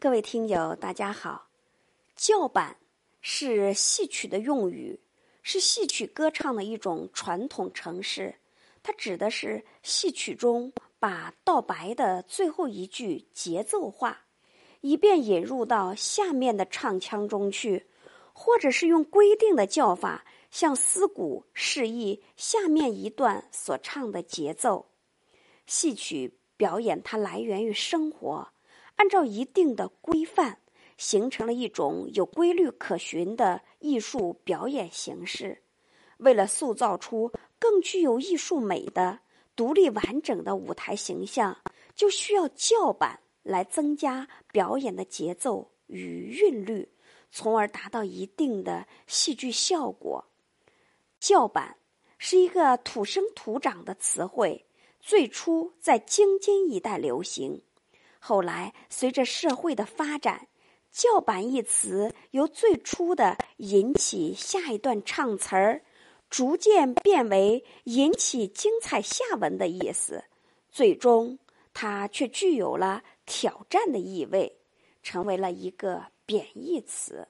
各位听友，大家好。叫板是戏曲的用语，是戏曲歌唱的一种传统程式。它指的是戏曲中把道白的最后一句节奏化，以便引入到下面的唱腔中去，或者是用规定的叫法向思鼓示意下面一段所唱的节奏。戏曲表演它来源于生活。按照一定的规范，形成了一种有规律可循的艺术表演形式。为了塑造出更具有艺术美的、独立完整的舞台形象，就需要叫板来增加表演的节奏与韵律，从而达到一定的戏剧效果。叫板是一个土生土长的词汇，最初在京津一带流行。后来，随着社会的发展，“叫板”一词由最初的引起下一段唱词儿，逐渐变为引起精彩下文的意思，最终它却具有了挑战的意味，成为了一个贬义词。